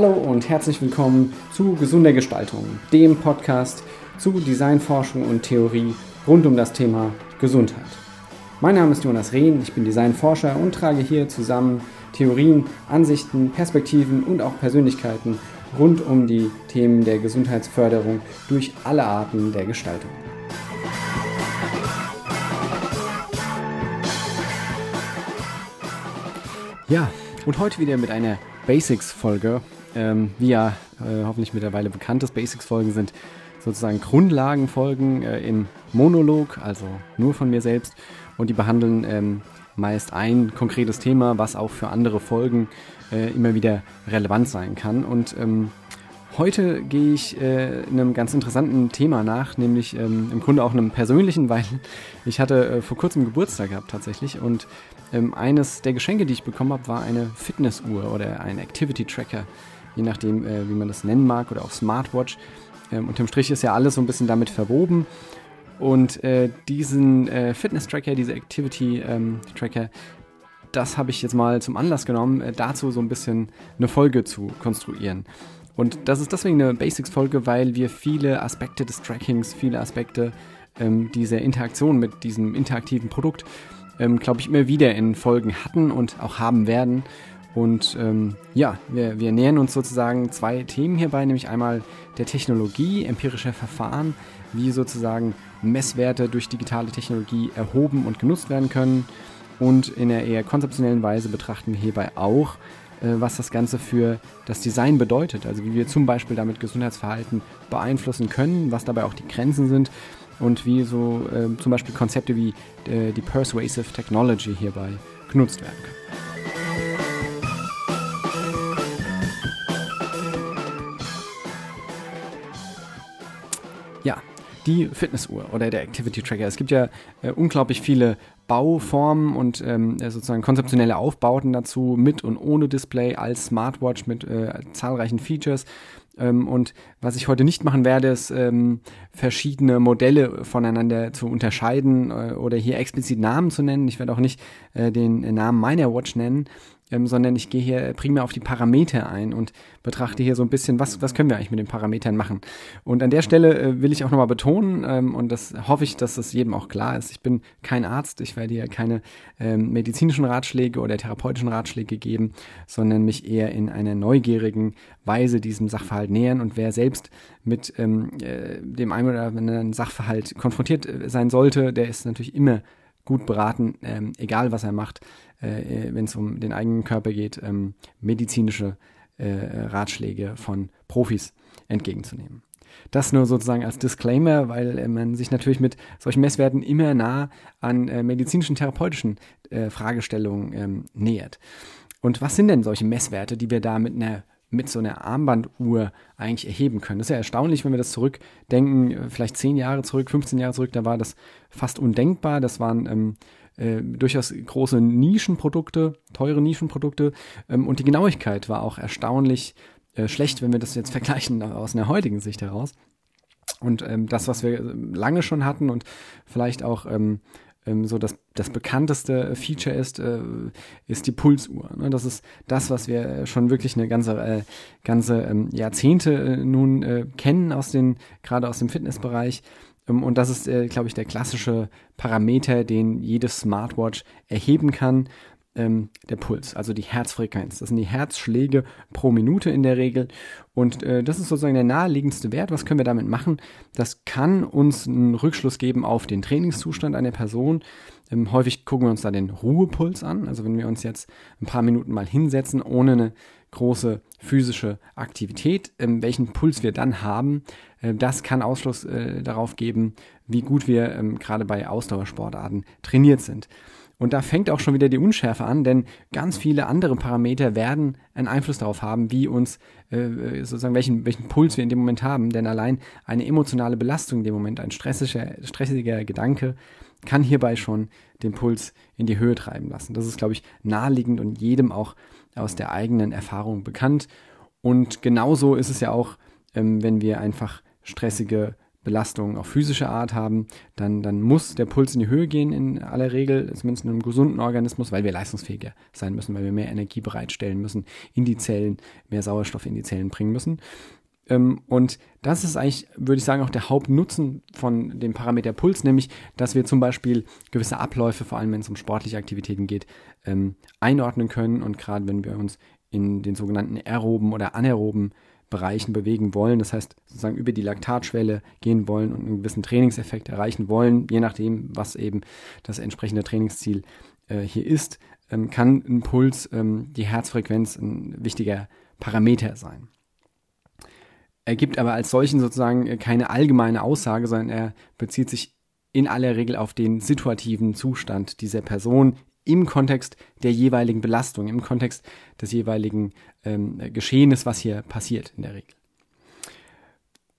Hallo und herzlich willkommen zu Gesunder Gestaltung, dem Podcast zu Designforschung und Theorie rund um das Thema Gesundheit. Mein Name ist Jonas Rehn, ich bin Designforscher und trage hier zusammen Theorien, Ansichten, Perspektiven und auch Persönlichkeiten rund um die Themen der Gesundheitsförderung durch alle Arten der Gestaltung. Ja, und heute wieder mit einer Basics-Folge. Ähm, wie ja äh, hoffentlich mittlerweile bekannt ist, Basics-Folgen sind sozusagen Grundlagenfolgen äh, im Monolog, also nur von mir selbst. Und die behandeln ähm, meist ein konkretes Thema, was auch für andere Folgen äh, immer wieder relevant sein kann. Und ähm, heute gehe ich äh, einem ganz interessanten Thema nach, nämlich ähm, im Grunde auch einem persönlichen, weil ich hatte äh, vor kurzem Geburtstag gehabt tatsächlich und ähm, eines der Geschenke, die ich bekommen habe, war eine Fitnessuhr oder ein Activity Tracker, je nachdem, äh, wie man das nennen mag, oder auch Smartwatch. Ähm, unterm Strich ist ja alles so ein bisschen damit verwoben. Und äh, diesen äh, Fitness-Tracker, diese Activity-Tracker, ähm, das habe ich jetzt mal zum Anlass genommen, äh, dazu so ein bisschen eine Folge zu konstruieren. Und das ist deswegen eine Basics-Folge, weil wir viele Aspekte des Trackings, viele Aspekte ähm, dieser Interaktion mit diesem interaktiven Produkt, ähm, glaube ich, immer wieder in Folgen hatten und auch haben werden. Und ähm, ja, wir, wir nähern uns sozusagen zwei Themen hierbei, nämlich einmal der Technologie, empirischer Verfahren, wie sozusagen Messwerte durch digitale Technologie erhoben und genutzt werden können. Und in der eher konzeptionellen Weise betrachten wir hierbei auch, äh, was das Ganze für das Design bedeutet. Also wie wir zum Beispiel damit Gesundheitsverhalten beeinflussen können, was dabei auch die Grenzen sind und wie so äh, zum Beispiel Konzepte wie äh, die Persuasive Technology hierbei genutzt werden können. Die Fitnessuhr oder der Activity Tracker. Es gibt ja äh, unglaublich viele Bauformen und ähm, äh, sozusagen konzeptionelle Aufbauten dazu, mit und ohne Display, als Smartwatch mit äh, zahlreichen Features. Ähm, und was ich heute nicht machen werde, ist ähm, verschiedene Modelle voneinander zu unterscheiden äh, oder hier explizit Namen zu nennen. Ich werde auch nicht äh, den Namen meiner Watch nennen, ähm, sondern ich gehe hier primär auf die Parameter ein und betrachte hier so ein bisschen, was, was können wir eigentlich mit den Parametern machen. Und an der Stelle äh, will ich auch nochmal betonen, ähm, und das hoffe ich, dass das jedem auch klar ist, ich bin kein Arzt, ich werde hier keine ähm, medizinischen Ratschläge oder therapeutischen Ratschläge geben, sondern mich eher in einer neugierigen Weise diesem Sachverhalt nähern und wer selbst mit ähm, äh, dem einen oder anderen Sachverhalt konfrontiert äh, sein sollte, der ist natürlich immer gut beraten, ähm, egal was er macht, äh, wenn es um den eigenen Körper geht, ähm, medizinische äh, Ratschläge von Profis entgegenzunehmen. Das nur sozusagen als Disclaimer, weil äh, man sich natürlich mit solchen Messwerten immer nah an äh, medizinischen, therapeutischen äh, Fragestellungen ähm, nähert. Und was sind denn solche Messwerte, die wir da mit einer mit so einer Armbanduhr eigentlich erheben können. Das ist ja erstaunlich, wenn wir das zurückdenken, äh, vielleicht 10 Jahre zurück, 15 Jahre zurück, da war das fast undenkbar. Das waren ähm, äh, durchaus große Nischenprodukte, teure Nischenprodukte ähm, und die Genauigkeit war auch erstaunlich äh, schlecht, wenn wir das jetzt vergleichen aus einer heutigen Sicht heraus. Und ähm, das, was wir lange schon hatten und vielleicht auch ähm, ähm, so das, das bekannteste Feature ist, äh, ist die Pulsuhr. Ne? Das ist das, was wir schon wirklich eine ganze, äh, ganze ähm, Jahrzehnte äh, nun äh, kennen aus den, gerade aus dem Fitnessbereich. Ähm, und das ist, äh, glaube ich, der klassische Parameter, den jede Smartwatch erheben kann ähm, der Puls, also die Herzfrequenz. Das sind die Herzschläge pro Minute in der Regel. Und äh, das ist sozusagen der naheliegendste Wert. Was können wir damit machen? Das kann uns einen Rückschluss geben auf den Trainingszustand einer Person. Ähm, häufig gucken wir uns da den Ruhepuls an. Also wenn wir uns jetzt ein paar Minuten mal hinsetzen, ohne eine große physische Aktivität, ähm, welchen Puls wir dann haben, äh, das kann Ausschluss äh, darauf geben, wie gut wir ähm, gerade bei Ausdauersportarten trainiert sind. Und da fängt auch schon wieder die Unschärfe an, denn ganz viele andere Parameter werden einen Einfluss darauf haben, wie uns äh, sozusagen welchen, welchen Puls wir in dem Moment haben. Denn allein eine emotionale Belastung in dem Moment, ein stressiger, stressiger Gedanke, kann hierbei schon den Puls in die Höhe treiben lassen. Das ist, glaube ich, naheliegend und jedem auch aus der eigenen Erfahrung bekannt. Und genauso ist es ja auch, ähm, wenn wir einfach stressige Belastungen auch physischer Art haben, dann, dann muss der Puls in die Höhe gehen in aller Regel, zumindest in einem gesunden Organismus, weil wir leistungsfähiger sein müssen, weil wir mehr Energie bereitstellen müssen, in die Zellen, mehr Sauerstoff in die Zellen bringen müssen. Ähm, und das ist eigentlich, würde ich sagen, auch der Hauptnutzen von dem Parameter Puls, nämlich, dass wir zum Beispiel gewisse Abläufe, vor allem wenn es um sportliche Aktivitäten geht, ähm, einordnen können. Und gerade wenn wir uns in den sogenannten aeroben oder anaeroben Bereichen bewegen wollen, das heißt sozusagen über die Laktatschwelle gehen wollen und einen gewissen Trainingseffekt erreichen wollen, je nachdem, was eben das entsprechende Trainingsziel äh, hier ist, ähm, kann ein Puls, ähm, die Herzfrequenz ein wichtiger Parameter sein. Er gibt aber als solchen sozusagen äh, keine allgemeine Aussage, sondern er bezieht sich in aller Regel auf den situativen Zustand dieser Person im Kontext der jeweiligen Belastung, im Kontext des jeweiligen ähm, Geschehens, was hier passiert in der Regel.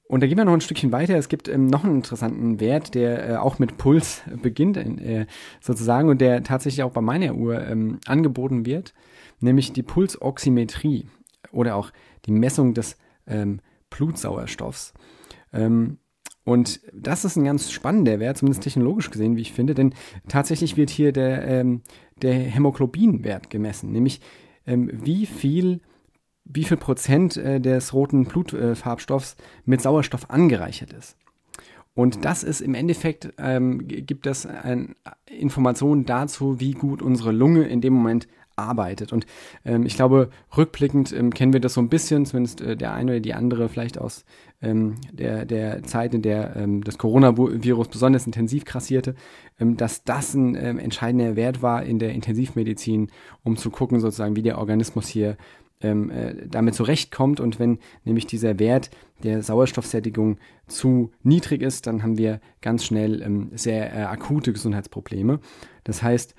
Und da gehen wir noch ein Stückchen weiter. Es gibt ähm, noch einen interessanten Wert, der äh, auch mit Puls beginnt, äh, sozusagen, und der tatsächlich auch bei meiner Uhr ähm, angeboten wird, nämlich die Pulsoximetrie oder auch die Messung des ähm, Blutsauerstoffs. Ähm, und das ist ein ganz spannender Wert, zumindest technologisch gesehen, wie ich finde, denn tatsächlich wird hier der, ähm, der Hämoglobinwert gemessen, nämlich ähm, wie viel wie viel Prozent äh, des roten Blutfarbstoffs äh, mit Sauerstoff angereichert ist. Und das ist im Endeffekt, ähm, gibt das eine Information dazu, wie gut unsere Lunge in dem Moment arbeitet. Und ähm, ich glaube, rückblickend ähm, kennen wir das so ein bisschen, zumindest äh, der eine oder die andere vielleicht aus ähm, der, der Zeit, in der ähm, das Coronavirus besonders intensiv krassierte, ähm, dass das ein ähm, entscheidender Wert war in der Intensivmedizin, um zu gucken, sozusagen, wie der Organismus hier ähm, äh, damit zurechtkommt. Und wenn nämlich dieser Wert der Sauerstoffsättigung zu niedrig ist, dann haben wir ganz schnell ähm, sehr äh, akute Gesundheitsprobleme. Das heißt,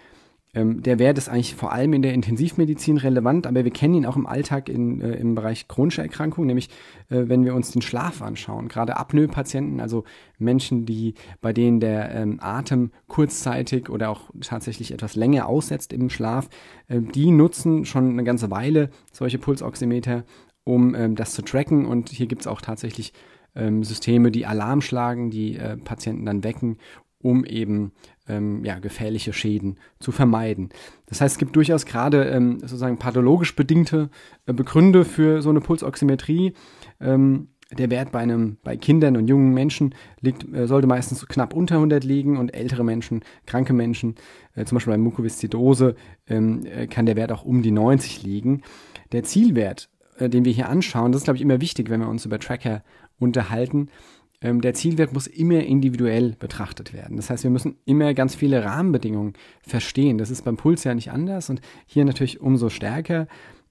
ähm, der Wert ist eigentlich vor allem in der Intensivmedizin relevant, aber wir kennen ihn auch im Alltag in, äh, im Bereich chronischer Erkrankungen, nämlich äh, wenn wir uns den Schlaf anschauen. Gerade Apnoe-Patienten, also Menschen, die, bei denen der ähm, Atem kurzzeitig oder auch tatsächlich etwas länger aussetzt im Schlaf, äh, die nutzen schon eine ganze Weile solche Pulsoximeter, um ähm, das zu tracken. Und hier gibt es auch tatsächlich ähm, Systeme, die Alarm schlagen, die äh, Patienten dann wecken, um eben ähm, ja, gefährliche Schäden zu vermeiden. Das heißt, es gibt durchaus gerade ähm, sozusagen pathologisch bedingte äh, Begründe für so eine Pulsoximetrie. Ähm, der Wert bei einem, bei Kindern und jungen Menschen liegt, äh, sollte meistens knapp unter 100 liegen und ältere Menschen, kranke Menschen, äh, zum Beispiel bei Mukoviszidose, ähm, äh, kann der Wert auch um die 90 liegen. Der Zielwert, äh, den wir hier anschauen, das ist, glaube ich, immer wichtig, wenn wir uns über Tracker unterhalten, ähm, der Zielwert muss immer individuell betrachtet werden. Das heißt, wir müssen immer ganz viele Rahmenbedingungen verstehen. Das ist beim Puls ja nicht anders und hier natürlich umso stärker.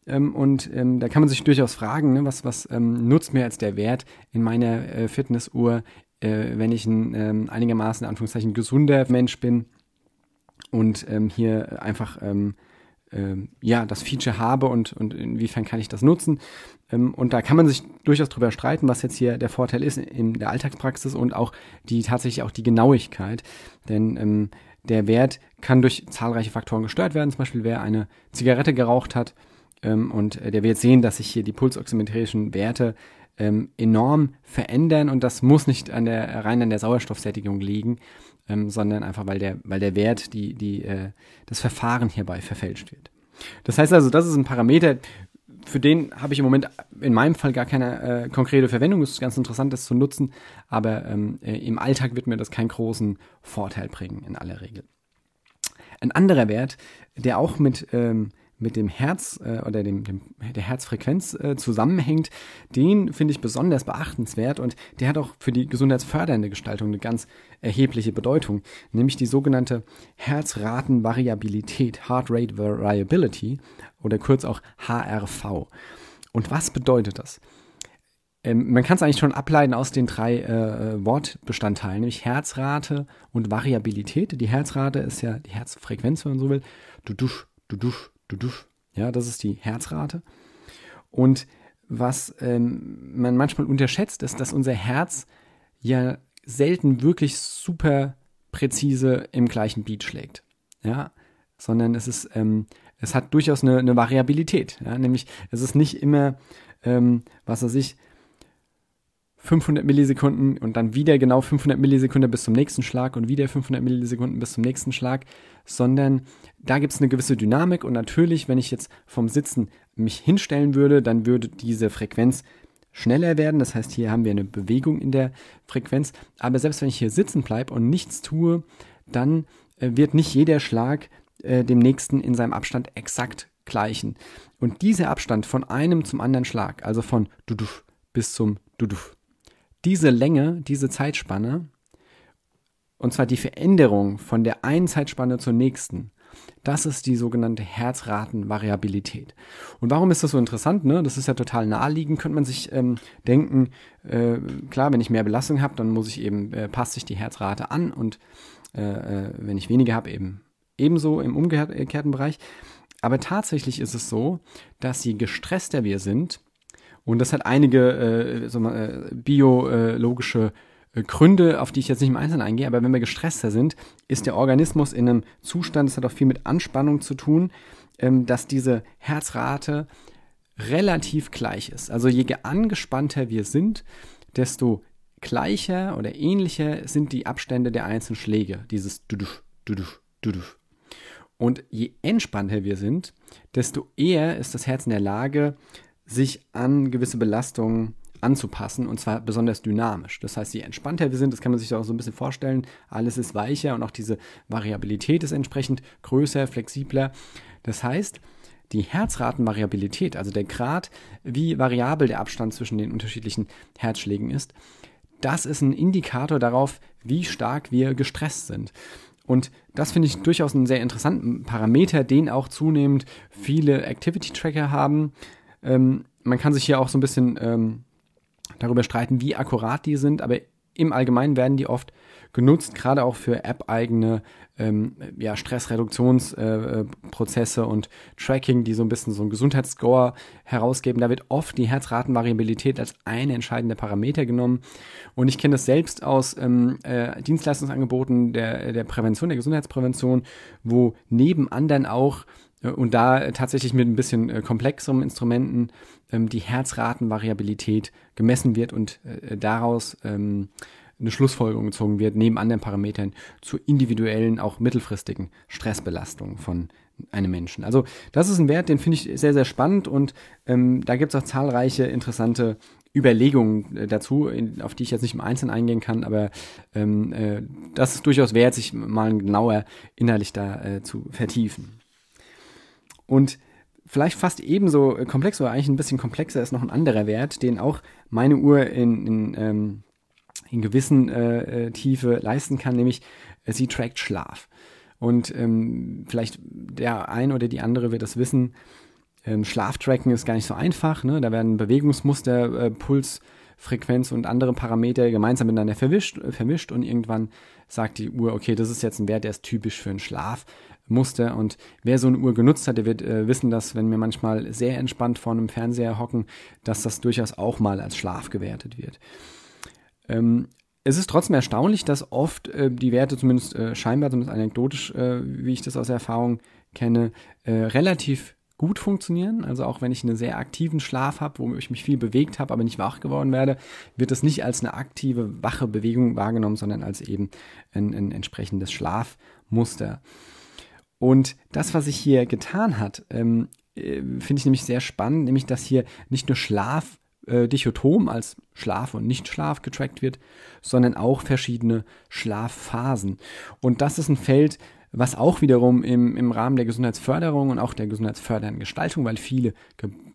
Ähm, und ähm, da kann man sich durchaus fragen, ne, was, was ähm, nutzt mir als der Wert in meiner äh, Fitnessuhr, äh, wenn ich ein ähm, einigermaßen, in Anführungszeichen, gesunder Mensch bin und ähm, hier einfach ja, das Feature habe und, und inwiefern kann ich das nutzen. Ähm, und da kann man sich durchaus drüber streiten, was jetzt hier der Vorteil ist in der Alltagspraxis und auch die tatsächlich auch die Genauigkeit. Denn ähm, der Wert kann durch zahlreiche Faktoren gesteuert werden. Zum Beispiel, wer eine Zigarette geraucht hat ähm, und äh, der wird sehen, dass sich hier die pulsoximetrischen Werte ähm, enorm verändern und das muss nicht an der, rein an der Sauerstoffsättigung liegen, ähm, sondern einfach, weil der, weil der Wert, die, die, äh, das Verfahren hierbei verfälscht wird. Das heißt also, das ist ein Parameter, für den habe ich im Moment in meinem Fall gar keine äh, konkrete Verwendung. Es ist ganz interessant, das zu nutzen, aber ähm, äh, im Alltag wird mir das keinen großen Vorteil bringen, in aller Regel. Ein anderer Wert, der auch mit ähm, mit dem Herz äh, oder dem, dem, der Herzfrequenz äh, zusammenhängt, den finde ich besonders beachtenswert und der hat auch für die gesundheitsfördernde Gestaltung eine ganz erhebliche Bedeutung, nämlich die sogenannte Herzratenvariabilität, Heart Rate Variability oder kurz auch HRV. Und was bedeutet das? Ähm, man kann es eigentlich schon ableiten aus den drei äh, Wortbestandteilen, nämlich Herzrate und Variabilität. Die Herzrate ist ja die Herzfrequenz, wenn man so will. Du dusch, du dusch, ja, das ist die Herzrate. Und was ähm, man manchmal unterschätzt, ist, dass unser Herz ja selten wirklich super präzise im gleichen Beat schlägt. Ja, sondern es ist, ähm, es hat durchaus eine, eine Variabilität. Ja? Nämlich, es ist nicht immer, ähm, was weiß ich, 500 Millisekunden und dann wieder genau 500 Millisekunden bis zum nächsten Schlag und wieder 500 Millisekunden bis zum nächsten Schlag, sondern da gibt es eine gewisse Dynamik und natürlich, wenn ich jetzt vom Sitzen mich hinstellen würde, dann würde diese Frequenz schneller werden. Das heißt, hier haben wir eine Bewegung in der Frequenz. Aber selbst wenn ich hier sitzen bleibe und nichts tue, dann äh, wird nicht jeder Schlag äh, dem nächsten in seinem Abstand exakt gleichen. Und dieser Abstand von einem zum anderen Schlag, also von Duduf bis zum Duduf, diese Länge, diese Zeitspanne, und zwar die Veränderung von der einen Zeitspanne zur nächsten, das ist die sogenannte Herzratenvariabilität. Und warum ist das so interessant? Ne? Das ist ja total naheliegend, könnte man sich ähm, denken. Äh, klar, wenn ich mehr Belastung habe, dann muss ich eben, äh, passt sich die Herzrate an und äh, äh wenn ich weniger habe, eben ebenso im umgekehrten Bereich. Aber tatsächlich ist es so, dass je gestresster wir sind, und das hat einige äh, so, äh, biologische äh, Gründe, auf die ich jetzt nicht im Einzelnen eingehe, aber wenn wir gestresster sind, ist der Organismus in einem Zustand, das hat auch viel mit Anspannung zu tun, ähm, dass diese Herzrate relativ gleich ist. Also je angespannter wir sind, desto gleicher oder ähnlicher sind die Abstände der einzelnen Schläge, dieses Duduf, Duduf, Duduf. Und je entspannter wir sind, desto eher ist das Herz in der Lage, sich an gewisse Belastungen anzupassen und zwar besonders dynamisch. Das heißt, je entspannter wir sind, das kann man sich auch so ein bisschen vorstellen, alles ist weicher und auch diese Variabilität ist entsprechend größer, flexibler. Das heißt, die Herzratenvariabilität, also der Grad, wie variabel der Abstand zwischen den unterschiedlichen Herzschlägen ist, das ist ein Indikator darauf, wie stark wir gestresst sind. Und das finde ich durchaus einen sehr interessanten Parameter, den auch zunehmend viele Activity Tracker haben. Ähm, man kann sich hier auch so ein bisschen ähm, darüber streiten, wie akkurat die sind, aber im Allgemeinen werden die oft genutzt, gerade auch für App-eigene ähm, ja, Stressreduktionsprozesse äh, und Tracking, die so ein bisschen so einen Gesundheitsscore herausgeben. Da wird oft die Herzratenvariabilität als eine entscheidende Parameter genommen. Und ich kenne das selbst aus ähm, äh, Dienstleistungsangeboten der, der Prävention, der Gesundheitsprävention, wo neben anderen auch und da tatsächlich mit ein bisschen äh, komplexeren Instrumenten ähm, die Herzratenvariabilität gemessen wird und äh, daraus ähm, eine Schlussfolgerung gezogen wird, neben anderen Parametern zur individuellen, auch mittelfristigen Stressbelastung von einem Menschen. Also das ist ein Wert, den finde ich sehr, sehr spannend und ähm, da gibt es auch zahlreiche interessante Überlegungen äh, dazu, in, auf die ich jetzt nicht im Einzelnen eingehen kann, aber ähm, äh, das ist durchaus wert, sich mal genauer innerlich da äh, zu vertiefen. Und vielleicht fast ebenso komplex oder eigentlich ein bisschen komplexer ist noch ein anderer Wert, den auch meine Uhr in, in, ähm, in gewissen äh, äh, Tiefe leisten kann, nämlich äh, sie trackt Schlaf. Und ähm, vielleicht der ein oder die andere wird das wissen, ähm, Schlaftracken ist gar nicht so einfach. Ne? Da werden Bewegungsmuster, äh, Puls, Frequenz und andere Parameter gemeinsam miteinander verwischt, vermischt und irgendwann sagt die Uhr, okay, das ist jetzt ein Wert, der ist typisch für einen Schlaf. Muster. Und wer so eine Uhr genutzt hat, der wird äh, wissen, dass wenn wir manchmal sehr entspannt vor einem Fernseher hocken, dass das durchaus auch mal als Schlaf gewertet wird. Ähm, es ist trotzdem erstaunlich, dass oft äh, die Werte, zumindest äh, scheinbar, zumindest anekdotisch, äh, wie ich das aus Erfahrung kenne, äh, relativ gut funktionieren. Also auch wenn ich einen sehr aktiven Schlaf habe, wo ich mich viel bewegt habe, aber nicht wach geworden werde, wird das nicht als eine aktive, wache Bewegung wahrgenommen, sondern als eben ein, ein entsprechendes Schlafmuster. Und das, was sich hier getan hat, ähm, äh, finde ich nämlich sehr spannend, nämlich dass hier nicht nur Schlaf äh, dichotom als Schlaf und Nichtschlaf getrackt wird, sondern auch verschiedene Schlafphasen. Und das ist ein Feld, was auch wiederum im, im Rahmen der Gesundheitsförderung und auch der gesundheitsfördernden Gestaltung, weil viele,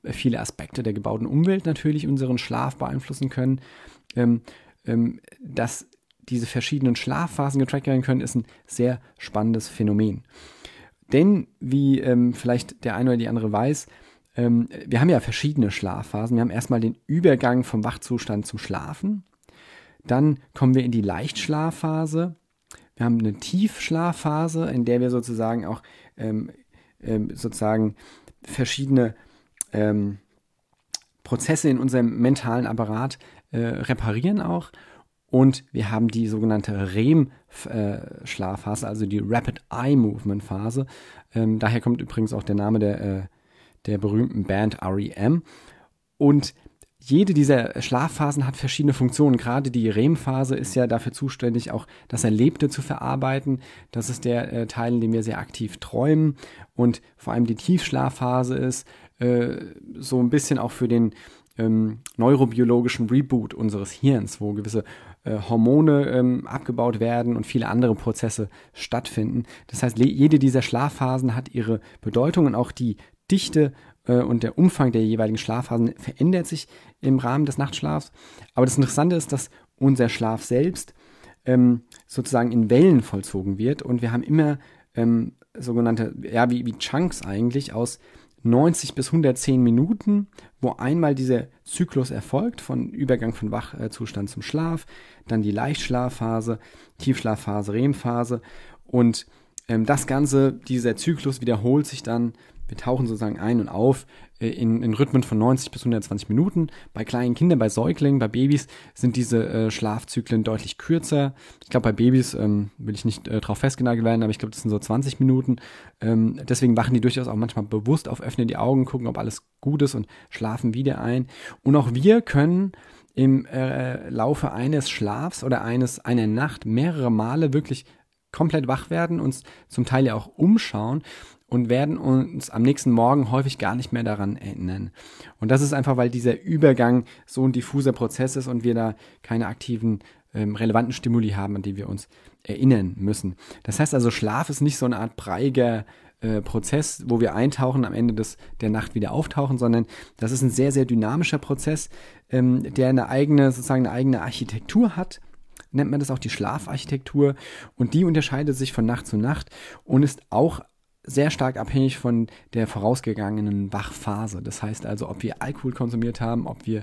viele Aspekte der gebauten Umwelt natürlich unseren Schlaf beeinflussen können, ähm, ähm, dass diese verschiedenen Schlafphasen getrackt werden können, ist ein sehr spannendes Phänomen. Denn, wie ähm, vielleicht der eine oder die andere weiß, ähm, wir haben ja verschiedene Schlafphasen. Wir haben erstmal den Übergang vom Wachzustand zum Schlafen. Dann kommen wir in die Leichtschlafphase. Wir haben eine Tiefschlafphase, in der wir sozusagen auch ähm, ähm, sozusagen verschiedene ähm, Prozesse in unserem mentalen Apparat äh, reparieren auch. Und wir haben die sogenannte REM-Schlafphase, also die Rapid Eye Movement Phase. Ähm, daher kommt übrigens auch der Name der, äh, der berühmten Band REM. Und jede dieser Schlafphasen hat verschiedene Funktionen. Gerade die REM-Phase ist ja dafür zuständig, auch das Erlebte zu verarbeiten. Das ist der äh, Teil, in dem wir sehr aktiv träumen. Und vor allem die Tiefschlafphase ist äh, so ein bisschen auch für den ähm, neurobiologischen Reboot unseres Hirns, wo gewisse äh, Hormone ähm, abgebaut werden und viele andere Prozesse stattfinden. Das heißt, jede dieser Schlafphasen hat ihre Bedeutung und auch die Dichte äh, und der Umfang der jeweiligen Schlafphasen verändert sich im Rahmen des Nachtschlafs. Aber das Interessante ist, dass unser Schlaf selbst ähm, sozusagen in Wellen vollzogen wird und wir haben immer ähm, sogenannte, ja, wie, wie Chunks eigentlich aus 90 bis 110 Minuten, wo einmal dieser Zyklus erfolgt von Übergang von Wachzustand zum Schlaf, dann die Leichtschlafphase, Tiefschlafphase, REM-Phase und ähm, das Ganze, dieser Zyklus wiederholt sich dann wir tauchen sozusagen ein und auf in, in Rhythmen von 90 bis 120 Minuten. Bei kleinen Kindern, bei Säuglingen, bei Babys sind diese äh, Schlafzyklen deutlich kürzer. Ich glaube, bei Babys ähm, will ich nicht äh, drauf festgenagelt werden, aber ich glaube, das sind so 20 Minuten. Ähm, deswegen wachen die durchaus auch manchmal bewusst auf, öffnen die Augen, gucken, ob alles gut ist und schlafen wieder ein. Und auch wir können im äh, Laufe eines Schlafs oder eines einer Nacht mehrere Male wirklich komplett wach werden, uns zum Teil ja auch umschauen und werden uns am nächsten Morgen häufig gar nicht mehr daran erinnern. Und das ist einfach, weil dieser Übergang so ein diffuser Prozess ist und wir da keine aktiven ähm, relevanten Stimuli haben, an die wir uns erinnern müssen. Das heißt also, Schlaf ist nicht so eine Art breiger äh, Prozess, wo wir eintauchen, am Ende des, der Nacht wieder auftauchen, sondern das ist ein sehr, sehr dynamischer Prozess, ähm, der eine eigene, sozusagen eine eigene Architektur hat nennt man das auch die Schlafarchitektur und die unterscheidet sich von Nacht zu Nacht und ist auch sehr stark abhängig von der vorausgegangenen Wachphase. Das heißt also, ob wir Alkohol konsumiert haben, ob wir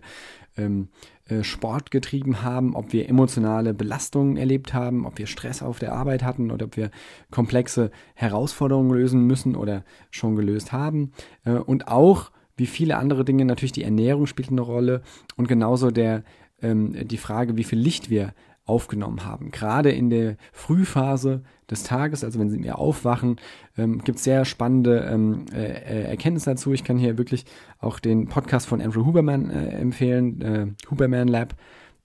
ähm, äh, Sport getrieben haben, ob wir emotionale Belastungen erlebt haben, ob wir Stress auf der Arbeit hatten oder ob wir komplexe Herausforderungen lösen müssen oder schon gelöst haben. Äh, und auch, wie viele andere Dinge, natürlich die Ernährung spielt eine Rolle und genauso der, ähm, die Frage, wie viel Licht wir aufgenommen haben. Gerade in der Frühphase des Tages, also wenn Sie mir aufwachen, ähm, gibt es sehr spannende ähm, äh, äh, Erkenntnisse dazu. Ich kann hier wirklich auch den Podcast von Andrew Huberman äh, empfehlen, äh, Huberman Lab.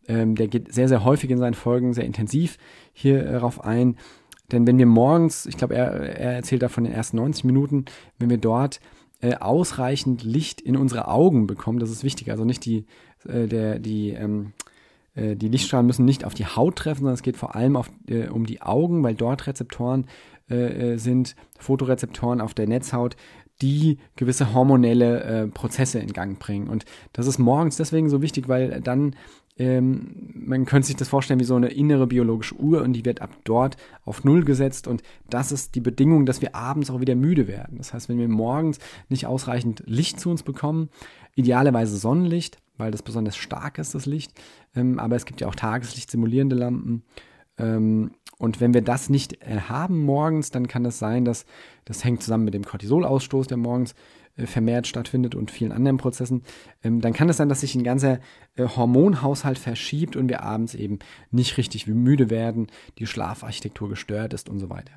Ähm, der geht sehr, sehr häufig in seinen Folgen, sehr intensiv hier äh, darauf ein. Denn wenn wir morgens, ich glaube, er, er erzählt da von den ersten 90 Minuten, wenn wir dort äh, ausreichend Licht in unsere Augen bekommen, das ist wichtig, also nicht die, äh, der, die, ähm, äh, die Lichtstrahlen müssen nicht auf die Haut treffen, sondern es geht vor allem auf, äh, um die Augen, weil dort Rezeptoren äh, äh, sind, Fotorezeptoren auf der Netzhaut, die gewisse hormonelle äh, Prozesse in Gang bringen. Und das ist morgens deswegen so wichtig, weil dann ähm, man könnte sich das vorstellen wie so eine innere biologische Uhr und die wird ab dort auf Null gesetzt und das ist die Bedingung, dass wir abends auch wieder müde werden. Das heißt, wenn wir morgens nicht ausreichend Licht zu uns bekommen, idealerweise Sonnenlicht, weil das besonders stark ist, das Licht. Ähm, aber es gibt ja auch Tageslicht simulierende Lampen. Ähm, und wenn wir das nicht äh, haben morgens, dann kann das sein, dass das hängt zusammen mit dem Cortisolausstoß, der morgens äh, vermehrt stattfindet und vielen anderen Prozessen. Ähm, dann kann es sein, dass sich ein ganzer äh, Hormonhaushalt verschiebt und wir abends eben nicht richtig müde werden, die Schlafarchitektur gestört ist und so weiter.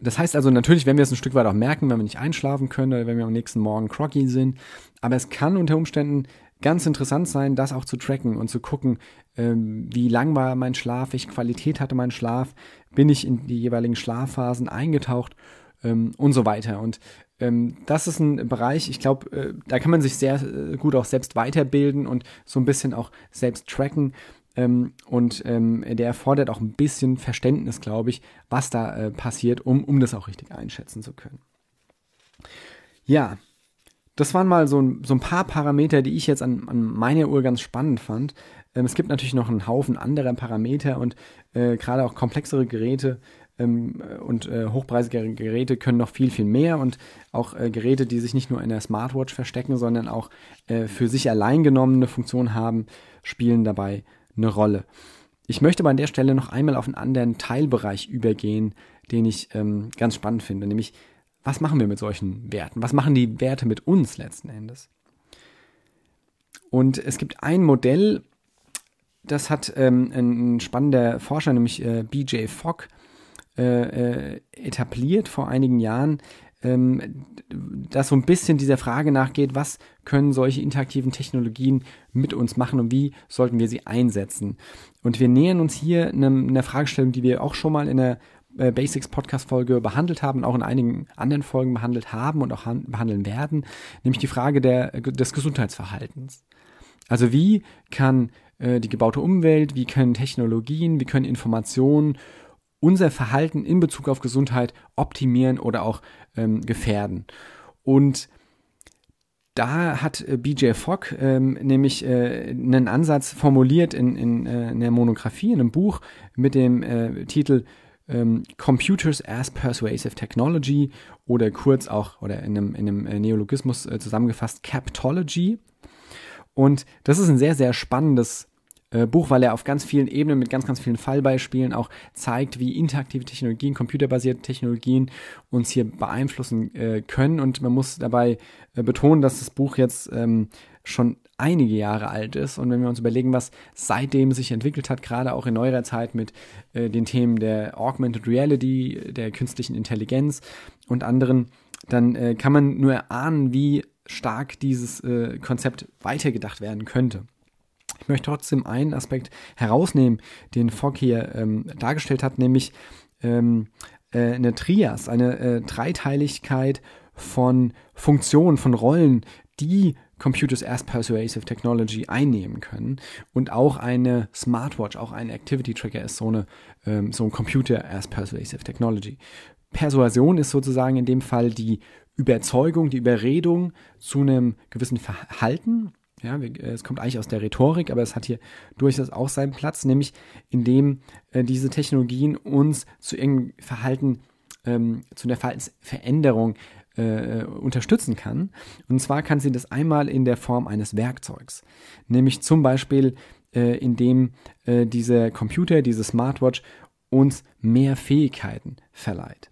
Das heißt also, natürlich werden wir es ein Stück weit auch merken, wenn wir nicht einschlafen können oder wenn wir am nächsten Morgen groggy sind. Aber es kann unter Umständen ganz interessant sein, das auch zu tracken und zu gucken, ähm, wie lang war mein Schlaf, welche Qualität hatte mein Schlaf, bin ich in die jeweiligen Schlafphasen eingetaucht ähm, und so weiter. Und ähm, das ist ein Bereich, ich glaube, äh, da kann man sich sehr äh, gut auch selbst weiterbilden und so ein bisschen auch selbst tracken. Ähm, und ähm, der erfordert auch ein bisschen Verständnis, glaube ich, was da äh, passiert, um, um das auch richtig einschätzen zu können. Ja, das waren mal so ein, so ein paar Parameter, die ich jetzt an, an meiner Uhr ganz spannend fand. Ähm, es gibt natürlich noch einen Haufen anderer Parameter und äh, gerade auch komplexere Geräte ähm, und äh, hochpreisige Geräte können noch viel, viel mehr und auch äh, Geräte, die sich nicht nur in der Smartwatch verstecken, sondern auch äh, für sich allein genommene Funktion haben, spielen dabei eine Rolle. Ich möchte aber an der Stelle noch einmal auf einen anderen Teilbereich übergehen, den ich ähm, ganz spannend finde, nämlich was machen wir mit solchen Werten? Was machen die Werte mit uns letzten Endes? Und es gibt ein Modell, das hat ähm, ein spannender Forscher, nämlich äh, BJ Fogg, äh, äh, etabliert vor einigen Jahren. Ähm, das so ein bisschen dieser Frage nachgeht, was können solche interaktiven Technologien mit uns machen und wie sollten wir sie einsetzen. Und wir nähern uns hier einer Fragestellung, die wir auch schon mal in der äh, Basics Podcast Folge behandelt haben, auch in einigen anderen Folgen behandelt haben und auch behandeln werden, nämlich die Frage der, des Gesundheitsverhaltens. Also wie kann äh, die gebaute Umwelt, wie können Technologien, wie können Informationen unser Verhalten in Bezug auf Gesundheit optimieren oder auch ähm, gefährden. Und da hat äh, BJ Fogg ähm, nämlich äh, einen Ansatz formuliert in, in, äh, in der Monographie, in einem Buch mit dem äh, Titel ähm, Computers as Persuasive Technology oder kurz auch oder in einem, in einem äh, Neologismus äh, zusammengefasst Captology. Und das ist ein sehr, sehr spannendes äh, Buch, weil er auf ganz vielen Ebenen mit ganz, ganz vielen Fallbeispielen auch zeigt, wie interaktive Technologien, computerbasierte Technologien uns hier beeinflussen äh, können. Und man muss dabei äh, betonen, dass das Buch jetzt ähm, schon einige Jahre alt ist. Und wenn wir uns überlegen, was seitdem sich entwickelt hat, gerade auch in neuerer Zeit mit äh, den Themen der Augmented Reality, der künstlichen Intelligenz und anderen, dann äh, kann man nur erahnen, wie stark dieses äh, Konzept weitergedacht werden könnte. Ich möchte trotzdem einen Aspekt herausnehmen, den Fogg hier ähm, dargestellt hat, nämlich ähm, äh, eine Trias, eine äh, Dreiteiligkeit von Funktionen, von Rollen, die Computers as Persuasive Technology einnehmen können. Und auch eine Smartwatch, auch ein Activity Tracker ist so, eine, ähm, so ein Computer as Persuasive Technology. Persuasion ist sozusagen in dem Fall die Überzeugung, die Überredung zu einem gewissen Verhalten. Ja, äh, es kommt eigentlich aus der Rhetorik, aber es hat hier durchaus auch seinen Platz, nämlich indem äh, diese Technologien uns zu irgendeinem Verhalten, ähm, zu einer Verhaltensveränderung äh, unterstützen kann. Und zwar kann sie das einmal in der Form eines Werkzeugs, nämlich zum Beispiel äh, indem äh, dieser Computer, diese Smartwatch uns mehr Fähigkeiten verleiht.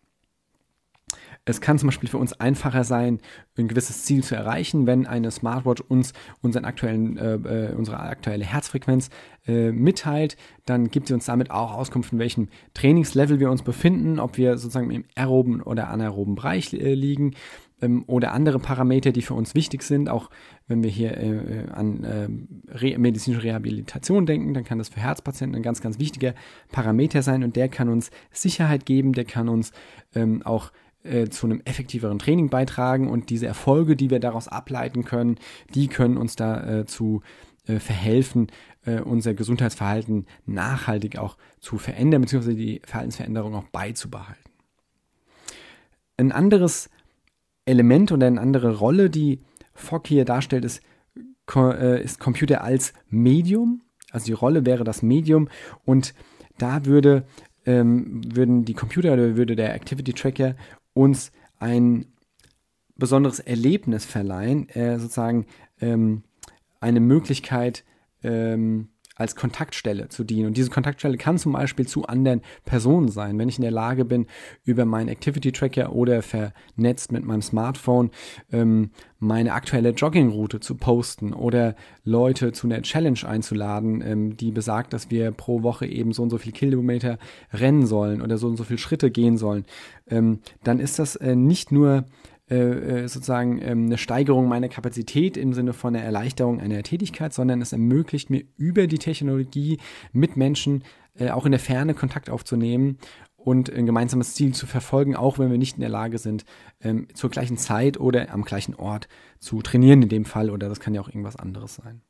Es kann zum Beispiel für uns einfacher sein, ein gewisses Ziel zu erreichen, wenn eine Smartwatch uns unseren aktuellen, äh, äh, unsere aktuelle Herzfrequenz äh, mitteilt. Dann gibt sie uns damit auch Auskunft, in welchem Trainingslevel wir uns befinden, ob wir sozusagen im aeroben oder anaeroben Bereich äh, liegen ähm, oder andere Parameter, die für uns wichtig sind. Auch wenn wir hier äh, äh, an re medizinische Rehabilitation denken, dann kann das für Herzpatienten ein ganz, ganz wichtiger Parameter sein und der kann uns Sicherheit geben, der kann uns ähm, auch äh, zu einem effektiveren Training beitragen und diese Erfolge, die wir daraus ableiten können, die können uns dazu äh, äh, verhelfen, äh, unser Gesundheitsverhalten nachhaltig auch zu verändern, beziehungsweise die Verhaltensveränderung auch beizubehalten. Ein anderes Element oder eine andere Rolle, die Fogg hier darstellt, ist, äh, ist Computer als Medium. Also die Rolle wäre das Medium und da würde ähm, würden die Computer oder würde der Activity Tracker uns ein besonderes Erlebnis verleihen, äh, sozusagen ähm, eine Möglichkeit ähm, als Kontaktstelle zu dienen. Und diese Kontaktstelle kann zum Beispiel zu anderen Personen sein. Wenn ich in der Lage bin, über meinen Activity Tracker oder vernetzt mit meinem Smartphone ähm, meine aktuelle Joggingroute zu posten oder Leute zu einer Challenge einzuladen, ähm, die besagt, dass wir pro Woche eben so und so viel Kilometer rennen sollen oder so und so viele Schritte gehen sollen, ähm, dann ist das äh, nicht nur äh, sozusagen ähm, eine Steigerung meiner Kapazität im Sinne von einer Erleichterung einer Tätigkeit, sondern es ermöglicht mir über die Technologie mit Menschen äh, auch in der Ferne Kontakt aufzunehmen und ein gemeinsames Ziel zu verfolgen, auch wenn wir nicht in der Lage sind, ähm, zur gleichen Zeit oder am gleichen Ort zu trainieren in dem Fall oder das kann ja auch irgendwas anderes sein.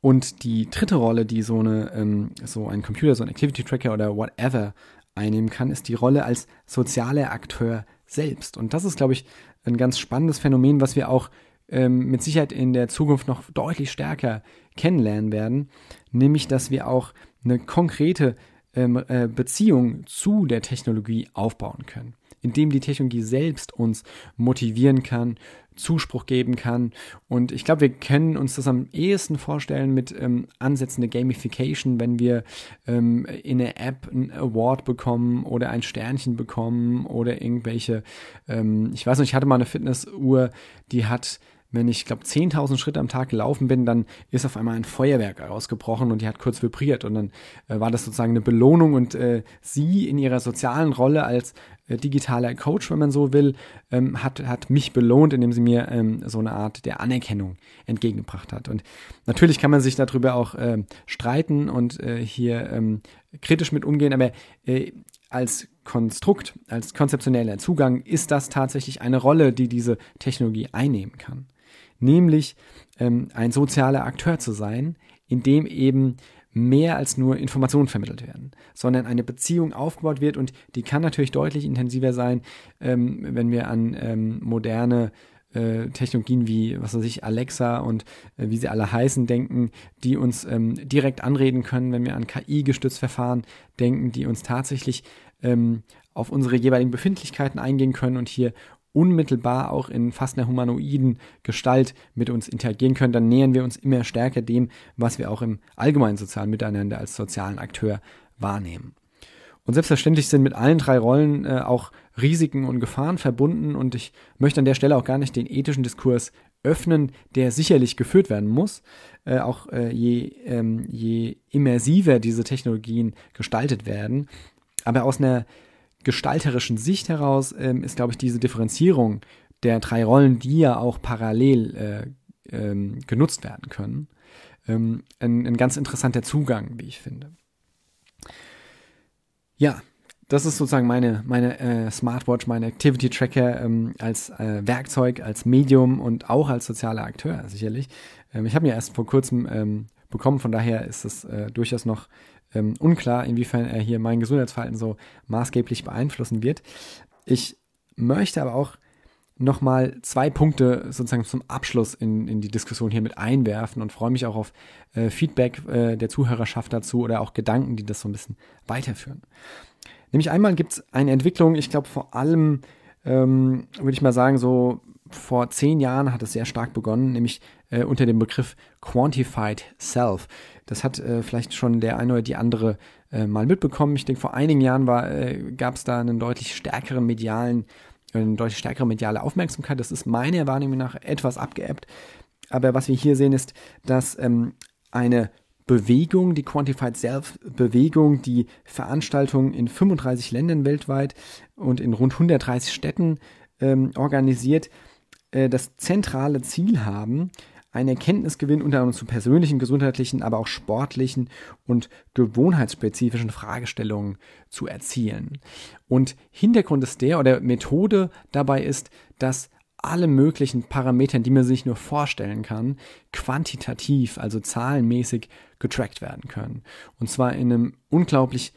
Und die dritte Rolle, die so, eine, ähm, so ein Computer, so ein Activity Tracker oder whatever einnehmen kann, ist die Rolle als sozialer Akteur selbst. Und das ist, glaube ich, ein ganz spannendes Phänomen, was wir auch ähm, mit Sicherheit in der Zukunft noch deutlich stärker kennenlernen werden, nämlich dass wir auch eine konkrete ähm, äh, Beziehung zu der Technologie aufbauen können, indem die Technologie selbst uns motivieren kann, Zuspruch geben kann. Und ich glaube, wir können uns das am ehesten vorstellen mit ähm, Ansätzen der Gamification, wenn wir ähm, in der App ein Award bekommen oder ein Sternchen bekommen oder irgendwelche, ähm, ich weiß nicht, ich hatte mal eine Fitnessuhr, die hat wenn ich, glaube 10.000 Schritte am Tag gelaufen bin, dann ist auf einmal ein Feuerwerk ausgebrochen und die hat kurz vibriert und dann äh, war das sozusagen eine Belohnung und äh, sie in ihrer sozialen Rolle als äh, digitaler Coach, wenn man so will, ähm, hat, hat mich belohnt, indem sie mir ähm, so eine Art der Anerkennung entgegengebracht hat. Und natürlich kann man sich darüber auch äh, streiten und äh, hier ähm, kritisch mit umgehen, aber äh, als Konstrukt, als konzeptioneller Zugang ist das tatsächlich eine Rolle, die diese Technologie einnehmen kann nämlich ähm, ein sozialer Akteur zu sein, in dem eben mehr als nur Informationen vermittelt werden, sondern eine Beziehung aufgebaut wird und die kann natürlich deutlich intensiver sein, ähm, wenn wir an ähm, moderne äh, Technologien wie, was weiß ich, Alexa und äh, wie sie alle heißen, denken, die uns ähm, direkt anreden können, wenn wir an KI-gestützt Verfahren denken, die uns tatsächlich ähm, auf unsere jeweiligen Befindlichkeiten eingehen können und hier unmittelbar auch in fast einer humanoiden Gestalt mit uns interagieren können, dann nähern wir uns immer stärker dem, was wir auch im allgemeinen sozialen Miteinander als sozialen Akteur wahrnehmen. Und selbstverständlich sind mit allen drei Rollen äh, auch Risiken und Gefahren verbunden und ich möchte an der Stelle auch gar nicht den ethischen Diskurs öffnen, der sicherlich geführt werden muss, äh, auch äh, je, ähm, je immersiver diese Technologien gestaltet werden. Aber aus einer gestalterischen Sicht heraus ähm, ist, glaube ich, diese Differenzierung der drei Rollen, die ja auch parallel äh, ähm, genutzt werden können, ähm, ein, ein, ganz interessanter Zugang, wie ich finde. Ja, das ist sozusagen meine, meine äh, Smartwatch, meine Activity Tracker ähm, als äh, Werkzeug, als Medium und auch als sozialer Akteur sicherlich. Ähm, ich habe mir erst vor kurzem ähm, bekommen, von daher ist es äh, durchaus noch ähm, unklar, inwiefern er hier mein Gesundheitsverhalten so maßgeblich beeinflussen wird. Ich möchte aber auch nochmal zwei Punkte sozusagen zum Abschluss in, in die Diskussion hier mit einwerfen und freue mich auch auf äh, Feedback äh, der Zuhörerschaft dazu oder auch Gedanken, die das so ein bisschen weiterführen. Nämlich einmal gibt es eine Entwicklung, ich glaube vor allem, ähm, würde ich mal sagen, so vor zehn Jahren hat es sehr stark begonnen, nämlich äh, unter dem Begriff Quantified Self. Das hat äh, vielleicht schon der eine oder die andere äh, mal mitbekommen. Ich denke, vor einigen Jahren äh, gab es da einen deutlich stärkeren medialen, eine deutlich stärkere mediale Aufmerksamkeit. Das ist meiner Wahrnehmung nach etwas abgeebbt. Aber was wir hier sehen, ist, dass ähm, eine Bewegung, die Quantified Self-Bewegung, die Veranstaltungen in 35 Ländern weltweit und in rund 130 Städten ähm, organisiert, äh, das zentrale Ziel haben, einen Erkenntnisgewinn unter anderem zu persönlichen, gesundheitlichen, aber auch sportlichen und gewohnheitsspezifischen Fragestellungen zu erzielen. Und Hintergrund ist der oder Methode dabei ist, dass alle möglichen Parametern, die man sich nur vorstellen kann, quantitativ, also zahlenmäßig getrackt werden können. Und zwar in einem unglaublich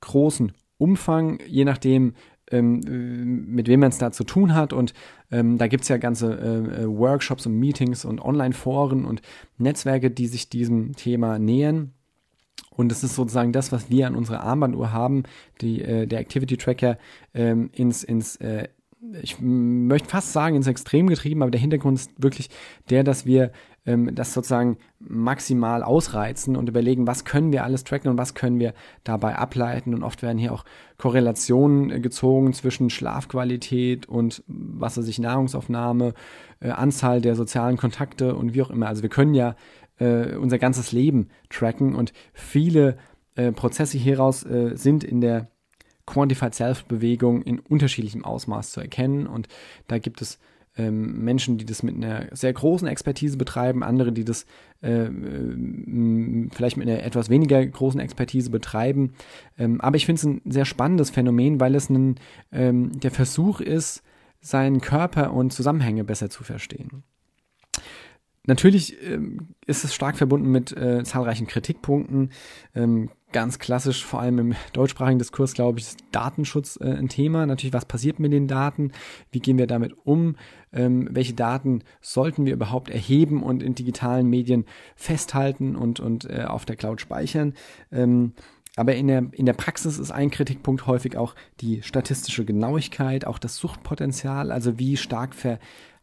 großen Umfang, je nachdem, ähm, mit wem man es da zu tun hat. Und ähm, da gibt es ja ganze äh, äh, Workshops und Meetings und Online-Foren und Netzwerke, die sich diesem Thema nähern. Und es ist sozusagen das, was wir an unserer Armbanduhr haben, die, äh, der Activity Tracker ähm, ins, ins äh, ich möchte fast sagen, ins Extrem getrieben, aber der Hintergrund ist wirklich der, dass wir ähm, das sozusagen maximal ausreizen und überlegen, was können wir alles tracken und was können wir dabei ableiten. Und oft werden hier auch Korrelationen äh, gezogen zwischen Schlafqualität und was weiß ich, Nahrungsaufnahme, äh, Anzahl der sozialen Kontakte und wie auch immer. Also wir können ja äh, unser ganzes Leben tracken und viele äh, Prozesse hieraus äh, sind in der Quantified Self-Bewegung in unterschiedlichem Ausmaß zu erkennen. Und da gibt es ähm, Menschen, die das mit einer sehr großen Expertise betreiben, andere, die das äh, vielleicht mit einer etwas weniger großen Expertise betreiben. Ähm, aber ich finde es ein sehr spannendes Phänomen, weil es ein, ähm, der Versuch ist, seinen Körper und Zusammenhänge besser zu verstehen. Natürlich ähm, ist es stark verbunden mit äh, zahlreichen Kritikpunkten. Ähm, ganz klassisch, vor allem im deutschsprachigen Diskurs, glaube ich, ist Datenschutz äh, ein Thema. Natürlich, was passiert mit den Daten? Wie gehen wir damit um? Ähm, welche Daten sollten wir überhaupt erheben und in digitalen Medien festhalten und, und äh, auf der Cloud speichern? Ähm, aber in der, in der Praxis ist ein Kritikpunkt häufig auch die statistische Genauigkeit, auch das Suchtpotenzial, also wie stark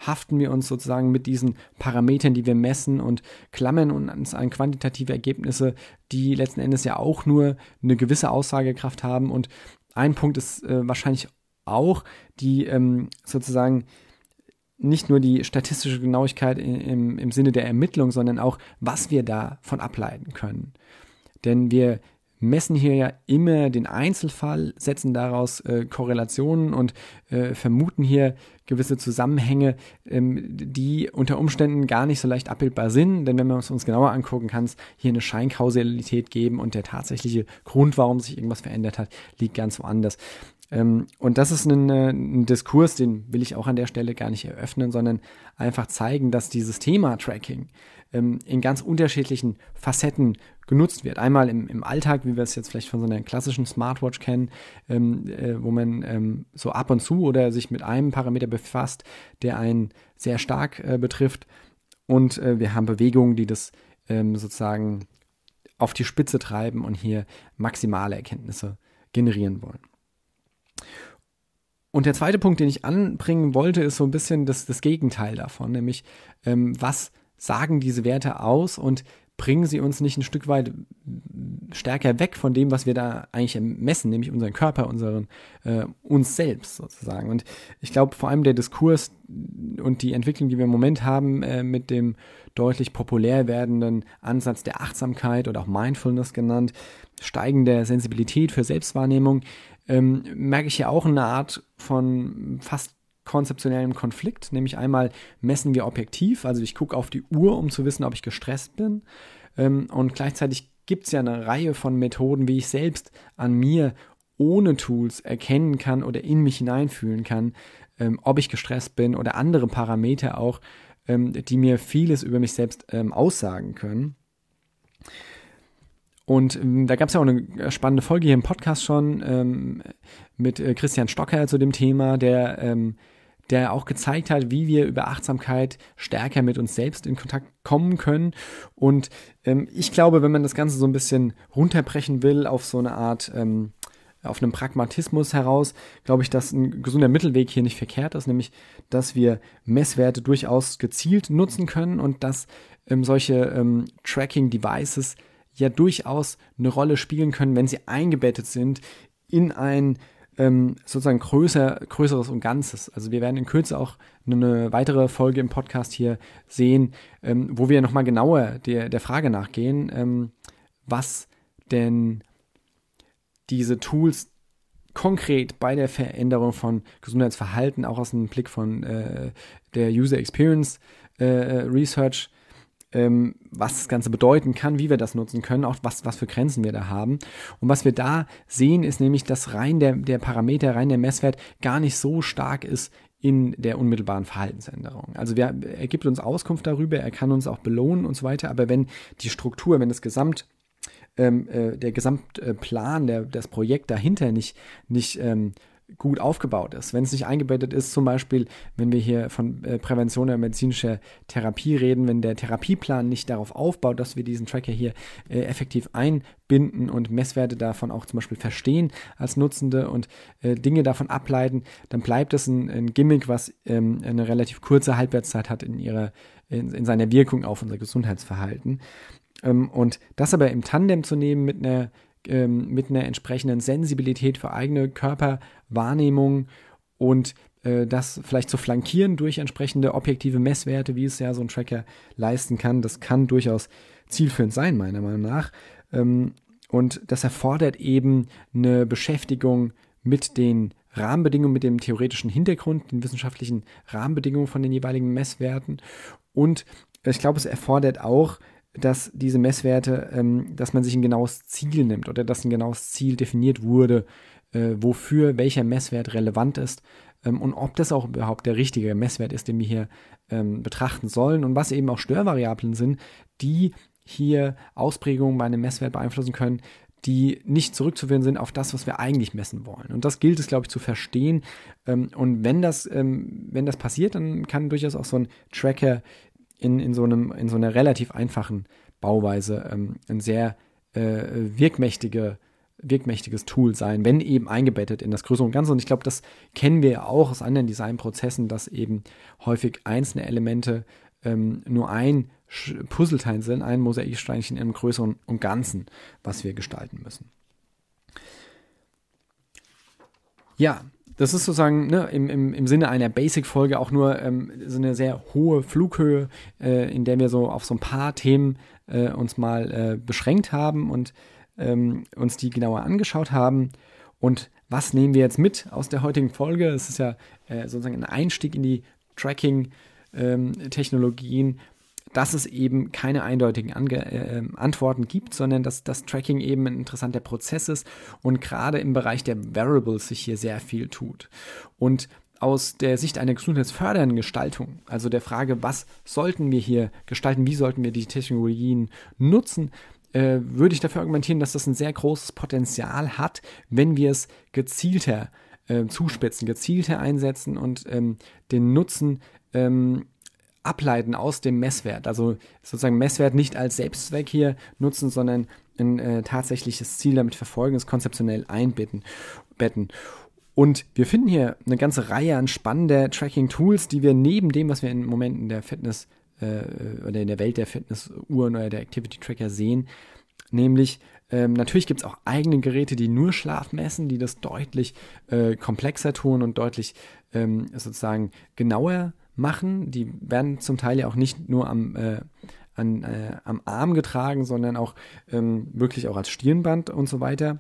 verhaften wir uns sozusagen mit diesen Parametern, die wir messen und klammern uns an quantitative Ergebnisse, die letzten Endes ja auch nur eine gewisse Aussagekraft haben. Und ein Punkt ist äh, wahrscheinlich auch die ähm, sozusagen nicht nur die statistische Genauigkeit im, im Sinne der Ermittlung, sondern auch, was wir davon ableiten können. Denn wir messen hier ja immer den Einzelfall, setzen daraus äh, Korrelationen und äh, vermuten hier gewisse Zusammenhänge, ähm, die unter Umständen gar nicht so leicht abbildbar sind. Denn wenn wir es uns genauer angucken, kann es hier eine Scheinkausalität geben und der tatsächliche Grund, warum sich irgendwas verändert hat, liegt ganz woanders. Ähm, und das ist ein, äh, ein, Diskurs, den will ich auch an der Stelle gar nicht eröffnen, sondern einfach zeigen, dass dieses Thema Tracking ähm, in ganz unterschiedlichen Facetten genutzt wird. Einmal im, im Alltag, wie wir es jetzt vielleicht von so einer klassischen Smartwatch kennen, ähm, äh, wo man ähm, so ab und zu oder sich mit einem Parameter befasst, der einen sehr stark äh, betrifft. Und äh, wir haben Bewegungen, die das ähm, sozusagen auf die Spitze treiben und hier maximale Erkenntnisse generieren wollen. Und der zweite Punkt, den ich anbringen wollte, ist so ein bisschen das, das Gegenteil davon, nämlich ähm, was sagen diese Werte aus und bringen sie uns nicht ein Stück weit stärker weg von dem, was wir da eigentlich messen, nämlich unseren Körper, unseren, äh, uns selbst sozusagen. Und ich glaube, vor allem der Diskurs und die Entwicklung, die wir im Moment haben, äh, mit dem deutlich populär werdenden Ansatz der Achtsamkeit oder auch Mindfulness genannt, steigende Sensibilität für Selbstwahrnehmung, ähm, merke ich ja auch eine Art von fast konzeptionellem Konflikt, nämlich einmal messen wir objektiv, also ich gucke auf die Uhr, um zu wissen, ob ich gestresst bin. Ähm, und gleichzeitig gibt es ja eine Reihe von Methoden, wie ich selbst an mir ohne Tools erkennen kann oder in mich hineinfühlen kann, ähm, ob ich gestresst bin oder andere Parameter auch, ähm, die mir vieles über mich selbst aussagen können. Und ähm, da gab es ja auch eine spannende Folge hier im Podcast schon ähm, mit äh, Christian Stocker zu dem Thema, der ähm, der auch gezeigt hat, wie wir über Achtsamkeit stärker mit uns selbst in Kontakt kommen können. Und ähm, ich glaube, wenn man das Ganze so ein bisschen runterbrechen will auf so eine Art, ähm, auf einem Pragmatismus heraus, glaube ich, dass ein gesunder Mittelweg hier nicht verkehrt ist, nämlich, dass wir Messwerte durchaus gezielt nutzen können und dass ähm, solche ähm, Tracking-Devices ja durchaus eine Rolle spielen können, wenn sie eingebettet sind in ein ähm, sozusagen größer, größeres und Ganzes. Also wir werden in Kürze auch eine weitere Folge im Podcast hier sehen, ähm, wo wir nochmal genauer der, der Frage nachgehen, ähm, was denn diese Tools konkret bei der Veränderung von Gesundheitsverhalten auch aus dem Blick von äh, der User Experience äh, Research ähm, was das Ganze bedeuten kann, wie wir das nutzen können, auch was, was für Grenzen wir da haben. Und was wir da sehen, ist nämlich, dass rein der, der Parameter, rein der Messwert gar nicht so stark ist in der unmittelbaren Verhaltensänderung. Also wir, er gibt uns Auskunft darüber, er kann uns auch belohnen und so weiter, aber wenn die Struktur, wenn das Gesamt ähm, äh, der Gesamtplan, der, das Projekt dahinter nicht, nicht ähm, gut aufgebaut ist. Wenn es nicht eingebettet ist, zum Beispiel, wenn wir hier von äh, Prävention oder medizinischer Therapie reden, wenn der Therapieplan nicht darauf aufbaut, dass wir diesen Tracker hier äh, effektiv einbinden und Messwerte davon auch zum Beispiel verstehen als Nutzende und äh, Dinge davon ableiten, dann bleibt es ein, ein Gimmick, was ähm, eine relativ kurze Halbwertszeit hat in ihrer in, in seiner Wirkung auf unser Gesundheitsverhalten. Ähm, und das aber im Tandem zu nehmen mit einer ähm, mit einer entsprechenden Sensibilität für eigene Körperwahrnehmung und äh, das vielleicht zu flankieren durch entsprechende objektive Messwerte, wie es ja so ein Tracker leisten kann, das kann durchaus zielführend sein, meiner Meinung nach. Ähm, und das erfordert eben eine Beschäftigung mit den Rahmenbedingungen, mit dem theoretischen Hintergrund, den wissenschaftlichen Rahmenbedingungen von den jeweiligen Messwerten. Und ich glaube, es erfordert auch dass diese Messwerte, ähm, dass man sich ein genaues Ziel nimmt oder dass ein genaues Ziel definiert wurde, äh, wofür welcher Messwert relevant ist ähm, und ob das auch überhaupt der richtige Messwert ist, den wir hier ähm, betrachten sollen und was eben auch Störvariablen sind, die hier Ausprägungen bei einem Messwert beeinflussen können, die nicht zurückzuführen sind auf das, was wir eigentlich messen wollen. Und das gilt es, glaube ich, zu verstehen. Ähm, und wenn das, ähm, wenn das passiert, dann kann durchaus auch so ein Tracker in, in, so, einem, in so einer relativ einfachen Bauweise ähm, ein sehr äh, wirkmächtige, wirkmächtiges Tool sein, wenn eben eingebettet in das Größere und Ganze. Und ich glaube, das kennen wir ja auch aus anderen Designprozessen, dass eben häufig einzelne Elemente ähm, nur ein Puzzleteil sind, ein Mosaiksteinchen im Größeren und Ganzen, was wir gestalten müssen. Ja, das ist sozusagen ne, im, im, im Sinne einer Basic-Folge auch nur ähm, so eine sehr hohe Flughöhe, äh, in der wir so auf so ein paar Themen äh, uns mal äh, beschränkt haben und ähm, uns die genauer angeschaut haben. Und was nehmen wir jetzt mit aus der heutigen Folge? Es ist ja äh, sozusagen ein Einstieg in die Tracking-Technologien, ähm, dass es eben keine eindeutigen Ange äh, Antworten gibt, sondern dass das Tracking eben ein interessanter Prozess ist und gerade im Bereich der Variables sich hier sehr viel tut. Und aus der Sicht einer gesundheitsfördernden Gestaltung, also der Frage, was sollten wir hier gestalten, wie sollten wir die Technologien nutzen, äh, würde ich dafür argumentieren, dass das ein sehr großes Potenzial hat, wenn wir es gezielter äh, zuspitzen, gezielter einsetzen und ähm, den Nutzen ähm, ableiten aus dem Messwert. Also sozusagen Messwert nicht als Selbstzweck hier nutzen, sondern ein äh, tatsächliches Ziel damit verfolgen, es konzeptionell einbetten. Betten. Und wir finden hier eine ganze Reihe an spannender Tracking-Tools, die wir neben dem, was wir im Moment in der Fitness äh, oder in der Welt der Fitnessuhren oder der Activity-Tracker sehen, nämlich ähm, natürlich gibt es auch eigene Geräte, die nur Schlaf messen, die das deutlich äh, komplexer tun und deutlich ähm, sozusagen genauer machen. Die werden zum Teil ja auch nicht nur am, äh, an, äh, am Arm getragen, sondern auch ähm, wirklich auch als Stirnband und so weiter.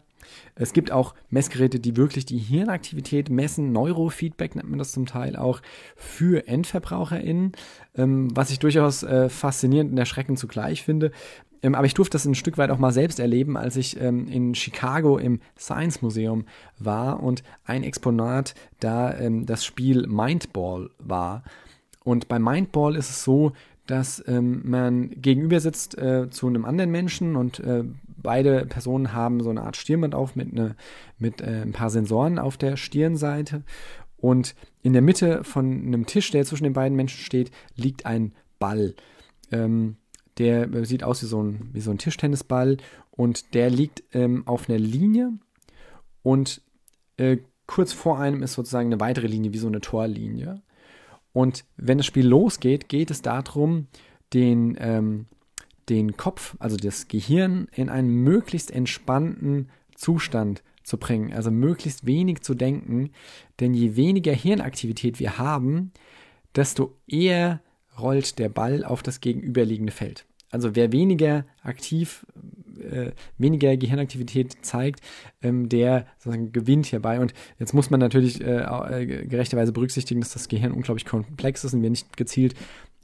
Es gibt auch Messgeräte, die wirklich die Hirnaktivität messen. Neurofeedback nennt man das zum Teil auch für EndverbraucherInnen, ähm, was ich durchaus äh, faszinierend und erschreckend zugleich finde. Ähm, aber ich durfte das ein Stück weit auch mal selbst erleben, als ich ähm, in Chicago im Science Museum war und ein Exponat da ähm, das Spiel Mindball war. Und bei Mindball ist es so, dass ähm, man gegenüber sitzt äh, zu einem anderen Menschen und äh, beide Personen haben so eine Art Stirnband auf mit, ne, mit äh, ein paar Sensoren auf der Stirnseite. Und in der Mitte von einem Tisch, der zwischen den beiden Menschen steht, liegt ein Ball. Ähm, der äh, sieht aus wie so ein, wie so ein Tischtennisball und der liegt ähm, auf einer Linie und äh, kurz vor einem ist sozusagen eine weitere Linie, wie so eine Torlinie. Und wenn das Spiel losgeht, geht es darum, den, ähm, den Kopf, also das Gehirn, in einen möglichst entspannten Zustand zu bringen. Also möglichst wenig zu denken. Denn je weniger Hirnaktivität wir haben, desto eher rollt der Ball auf das gegenüberliegende Feld. Also wer weniger aktiv, äh, weniger Gehirnaktivität zeigt, ähm, der gewinnt hierbei. Und jetzt muss man natürlich äh, äh, gerechterweise berücksichtigen, dass das Gehirn unglaublich komplex ist und wir nicht gezielt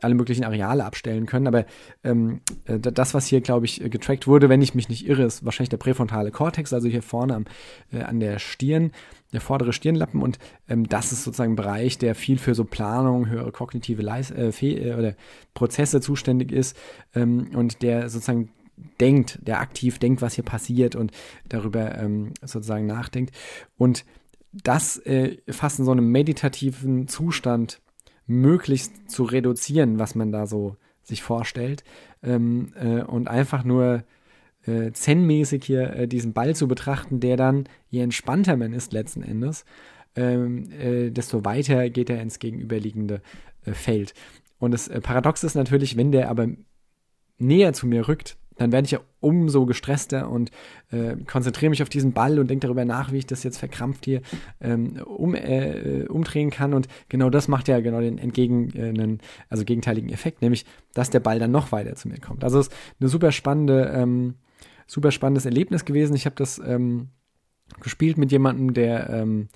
alle möglichen Areale abstellen können. Aber ähm, äh, das, was hier, glaube ich, getrackt wurde, wenn ich mich nicht irre, ist wahrscheinlich der präfrontale Kortex, also hier vorne am, äh, an der Stirn, der vordere Stirnlappen. Und ähm, das ist sozusagen ein Bereich, der viel für so Planung, höhere kognitive Leis äh, äh, oder Prozesse zuständig ist ähm, und der sozusagen denkt, der aktiv denkt, was hier passiert und darüber ähm, sozusagen nachdenkt. Und das äh, fast in so einem meditativen Zustand möglichst zu reduzieren, was man da so sich vorstellt ähm, äh, und einfach nur äh, zen-mäßig hier äh, diesen Ball zu betrachten, der dann, je entspannter man ist letzten Endes, ähm, äh, desto weiter geht er ins gegenüberliegende äh, Feld. Und das äh, Paradox ist natürlich, wenn der aber näher zu mir rückt, dann werde ich ja umso gestresster und äh, konzentriere mich auf diesen Ball und denke darüber nach, wie ich das jetzt verkrampft hier ähm, um, äh, umdrehen kann. Und genau das macht ja genau den entgegen, also gegenteiligen Effekt, nämlich, dass der Ball dann noch weiter zu mir kommt. Also es ist eine super spannende, ähm, super spannendes Erlebnis gewesen. Ich habe das ähm, gespielt mit jemandem, der ähm,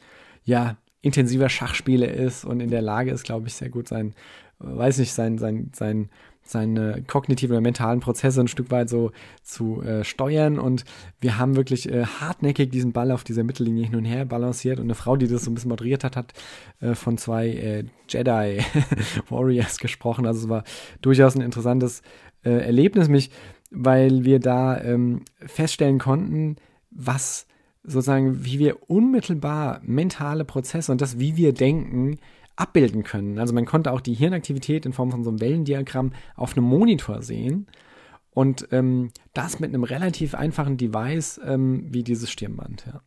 ja intensiver Schachspieler ist und in der Lage ist, glaube ich, sehr gut sein, weiß nicht, sein, sein, sein seine kognitiven oder mentalen Prozesse ein Stück weit so zu äh, steuern. Und wir haben wirklich äh, hartnäckig diesen Ball auf dieser Mittellinie hin und her balanciert. Und eine Frau, die das so ein bisschen moderiert hat, hat äh, von zwei äh, Jedi Warriors gesprochen. Also es war durchaus ein interessantes äh, Erlebnis, mich, weil wir da ähm, feststellen konnten, was sozusagen, wie wir unmittelbar mentale Prozesse und das, wie wir denken, abbilden können. Also man konnte auch die Hirnaktivität in Form von so einem Wellendiagramm auf einem Monitor sehen. Und ähm, das mit einem relativ einfachen Device ähm, wie dieses Stirnband. Ja.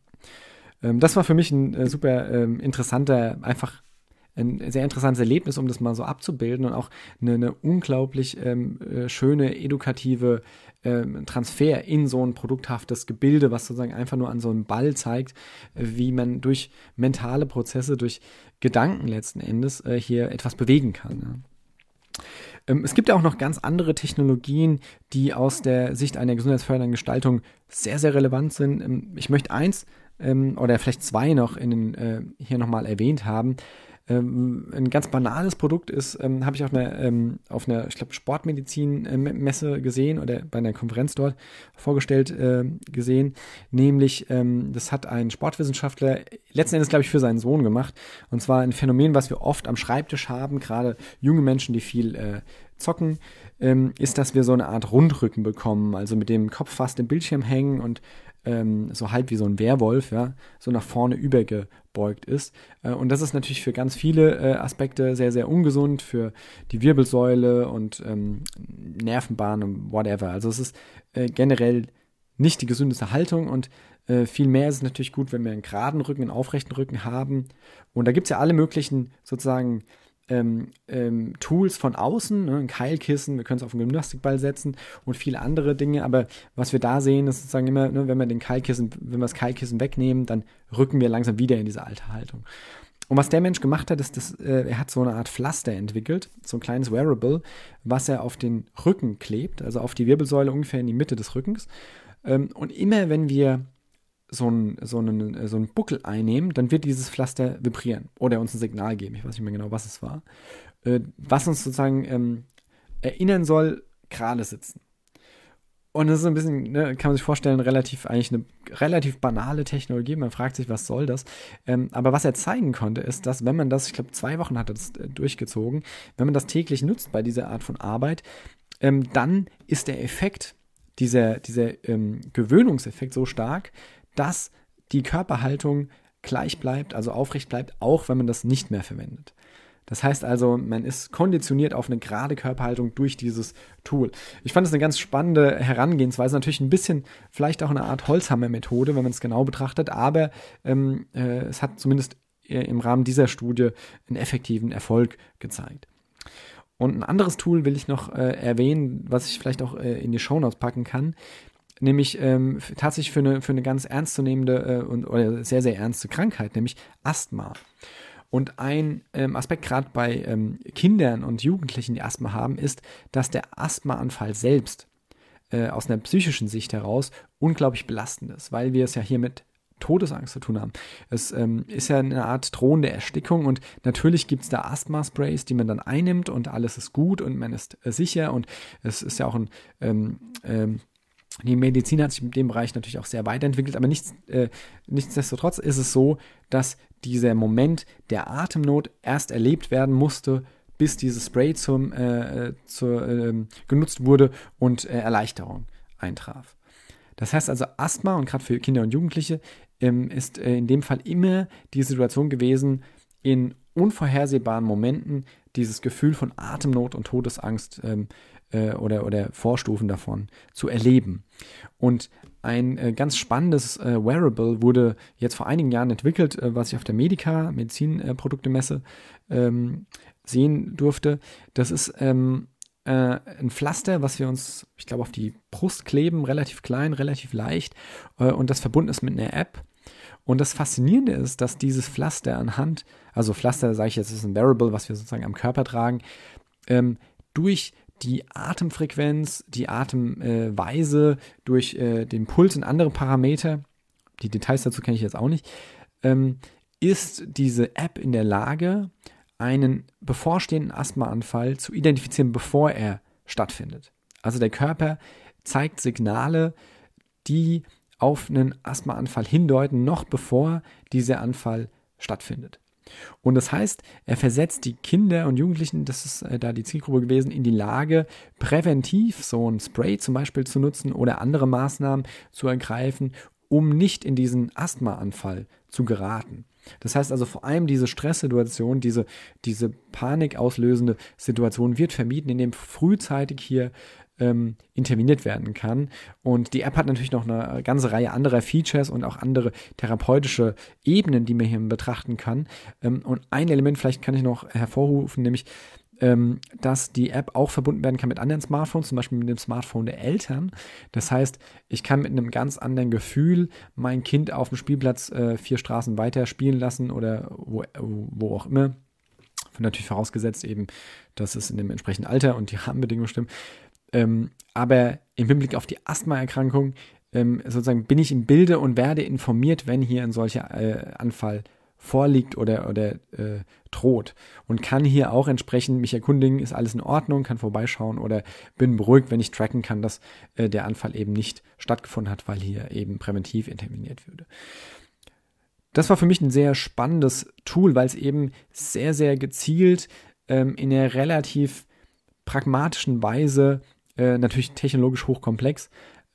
Ähm, das war für mich ein äh, super ähm, interessanter, einfach ein sehr interessantes Erlebnis, um das mal so abzubilden und auch eine, eine unglaublich ähm, äh, schöne, edukative ähm, Transfer in so ein produkthaftes Gebilde, was sozusagen einfach nur an so einem Ball zeigt, äh, wie man durch mentale Prozesse, durch Gedanken letzten Endes äh, hier etwas bewegen kann. Ja. Ähm, es gibt ja auch noch ganz andere Technologien, die aus der Sicht einer gesundheitsfördernden Gestaltung sehr, sehr relevant sind. Ähm, ich möchte eins ähm, oder vielleicht zwei noch in den, äh, hier nochmal erwähnt haben. Ähm, ein ganz banales Produkt ist, ähm, habe ich auf einer, ähm, auf einer ich glaube, Sportmedizin-Messe gesehen oder bei einer Konferenz dort vorgestellt äh, gesehen. Nämlich, ähm, das hat ein Sportwissenschaftler letzten Endes, glaube ich, für seinen Sohn gemacht. Und zwar ein Phänomen, was wir oft am Schreibtisch haben, gerade junge Menschen, die viel äh, zocken, ähm, ist, dass wir so eine Art Rundrücken bekommen, also mit dem Kopf fast im Bildschirm hängen und ähm, so halb wie so ein Werwolf, ja, so nach vorne übergebeugt ist. Äh, und das ist natürlich für ganz viele äh, Aspekte sehr, sehr ungesund, für die Wirbelsäule und ähm, Nervenbahn und whatever. Also es ist äh, generell nicht die gesündeste Haltung und äh, vielmehr ist es natürlich gut, wenn wir einen geraden Rücken, einen aufrechten Rücken haben. Und da gibt es ja alle möglichen sozusagen ähm, ähm, Tools von außen, ne, ein Keilkissen, wir können es auf einen Gymnastikball setzen und viele andere Dinge, aber was wir da sehen, ist sozusagen immer, ne, wenn wir den Keilkissen, wenn wir das Keilkissen wegnehmen, dann rücken wir langsam wieder in diese alte Haltung. Und was der Mensch gemacht hat, ist, dass äh, er hat so eine Art Pflaster entwickelt, so ein kleines Wearable, was er auf den Rücken klebt, also auf die Wirbelsäule ungefähr in die Mitte des Rückens. Ähm, und immer wenn wir so einen, so, einen, so einen Buckel einnehmen, dann wird dieses Pflaster vibrieren oder uns ein Signal geben. Ich weiß nicht mehr genau, was es war. Äh, was uns sozusagen ähm, erinnern soll, gerade sitzen. Und das ist ein bisschen, ne, kann man sich vorstellen, relativ eigentlich eine relativ banale Technologie. Man fragt sich, was soll das? Ähm, aber was er zeigen konnte, ist, dass wenn man das, ich glaube, zwei Wochen hat er das äh, durchgezogen, wenn man das täglich nutzt bei dieser Art von Arbeit, ähm, dann ist der Effekt, dieser, dieser ähm, Gewöhnungseffekt so stark, dass die Körperhaltung gleich bleibt, also aufrecht bleibt, auch wenn man das nicht mehr verwendet. Das heißt also, man ist konditioniert auf eine gerade Körperhaltung durch dieses Tool. Ich fand es eine ganz spannende Herangehensweise, natürlich ein bisschen vielleicht auch eine Art Holzhammer-Methode, wenn man es genau betrachtet, aber ähm, äh, es hat zumindest äh, im Rahmen dieser Studie einen effektiven Erfolg gezeigt. Und ein anderes Tool will ich noch äh, erwähnen, was ich vielleicht auch äh, in die Shownotes packen kann nämlich ähm, tatsächlich für eine, für eine ganz ernstzunehmende äh, und oder sehr, sehr ernste Krankheit, nämlich Asthma. Und ein ähm, Aspekt gerade bei ähm, Kindern und Jugendlichen, die Asthma haben, ist, dass der Asthmaanfall selbst äh, aus einer psychischen Sicht heraus unglaublich belastend ist, weil wir es ja hier mit Todesangst zu tun haben. Es ähm, ist ja eine Art drohende Erstickung und natürlich gibt es da Asthma-Sprays, die man dann einnimmt und alles ist gut und man ist äh, sicher und es ist ja auch ein ähm, ähm, die Medizin hat sich in dem Bereich natürlich auch sehr weiterentwickelt, aber nichts, äh, nichtsdestotrotz ist es so, dass dieser Moment der Atemnot erst erlebt werden musste, bis dieses Spray zum, äh, zur, äh, genutzt wurde und äh, Erleichterung eintraf. Das heißt also, Asthma und gerade für Kinder und Jugendliche ähm, ist äh, in dem Fall immer die Situation gewesen, in unvorhersehbaren Momenten dieses Gefühl von Atemnot und Todesangst ähm, äh, oder, oder Vorstufen davon zu erleben. Und ein äh, ganz spannendes äh, Wearable wurde jetzt vor einigen Jahren entwickelt, äh, was ich auf der Medica, Medizinproduktemesse, ähm, sehen durfte. Das ist ähm, äh, ein Pflaster, was wir uns, ich glaube, auf die Brust kleben, relativ klein, relativ leicht äh, und das verbunden ist mit einer App. Und das Faszinierende ist, dass dieses Pflaster anhand, also Pflaster, sage ich jetzt, ist ein Wearable, was wir sozusagen am Körper tragen, ähm, durch die Atemfrequenz, die Atemweise, durch äh, den Puls und andere Parameter, die Details dazu kenne ich jetzt auch nicht, ähm, ist diese App in der Lage, einen bevorstehenden Asthmaanfall zu identifizieren, bevor er stattfindet. Also der Körper zeigt Signale, die auf einen Asthmaanfall hindeuten, noch bevor dieser Anfall stattfindet. Und das heißt, er versetzt die Kinder und Jugendlichen, das ist äh, da die Zielgruppe gewesen, in die Lage, präventiv so ein Spray zum Beispiel zu nutzen oder andere Maßnahmen zu ergreifen, um nicht in diesen Asthmaanfall zu geraten. Das heißt also vor allem diese Stresssituation, diese, diese panikauslösende Situation wird vermieden, indem frühzeitig hier ähm, interveniert werden kann. Und die App hat natürlich noch eine ganze Reihe anderer Features und auch andere therapeutische Ebenen, die man hier betrachten kann. Ähm, und ein Element vielleicht kann ich noch hervorrufen, nämlich ähm, dass die App auch verbunden werden kann mit anderen Smartphones, zum Beispiel mit dem Smartphone der Eltern. Das heißt, ich kann mit einem ganz anderen Gefühl mein Kind auf dem Spielplatz äh, vier Straßen weiter spielen lassen oder wo, wo auch immer. Natürlich vorausgesetzt eben, dass es in dem entsprechenden Alter und die Rahmenbedingungen stimmen. Ähm, aber im Hinblick auf die Asthmaerkrankung ähm, sozusagen bin ich im Bilde und werde informiert, wenn hier ein solcher äh, Anfall vorliegt oder, oder äh, droht. Und kann hier auch entsprechend mich erkundigen, ist alles in Ordnung, kann vorbeischauen oder bin beruhigt, wenn ich tracken kann, dass äh, der Anfall eben nicht stattgefunden hat, weil hier eben präventiv interveniert würde. Das war für mich ein sehr spannendes Tool, weil es eben sehr, sehr gezielt ähm, in einer relativ pragmatischen Weise, äh, natürlich technologisch hochkomplex,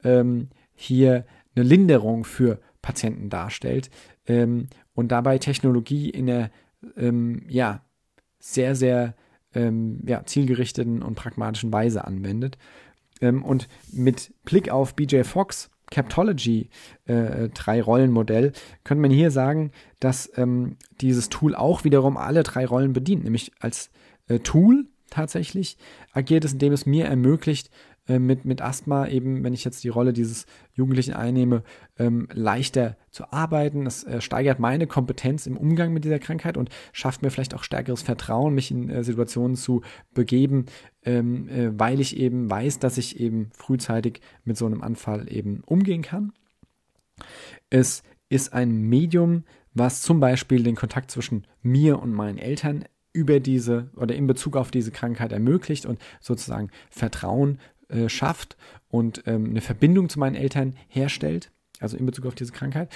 ähm, hier eine Linderung für Patienten darstellt ähm, und dabei Technologie in einer ähm, ja, sehr, sehr ähm, ja, zielgerichteten und pragmatischen Weise anwendet. Ähm, und mit Blick auf BJ Fox Captology äh, drei Rollenmodell könnte man hier sagen, dass ähm, dieses Tool auch wiederum alle drei Rollen bedient, nämlich als äh, Tool tatsächlich agiert es, indem es mir ermöglicht, äh, mit, mit Asthma eben, wenn ich jetzt die Rolle dieses Jugendlichen einnehme, ähm, leichter zu arbeiten. Das äh, steigert meine Kompetenz im Umgang mit dieser Krankheit und schafft mir vielleicht auch stärkeres Vertrauen, mich in äh, Situationen zu begeben, ähm, äh, weil ich eben weiß, dass ich eben frühzeitig mit so einem Anfall eben umgehen kann. Es ist ein Medium, was zum Beispiel den Kontakt zwischen mir und meinen Eltern über diese oder in Bezug auf diese Krankheit ermöglicht und sozusagen Vertrauen äh, schafft und ähm, eine Verbindung zu meinen Eltern herstellt, also in Bezug auf diese Krankheit.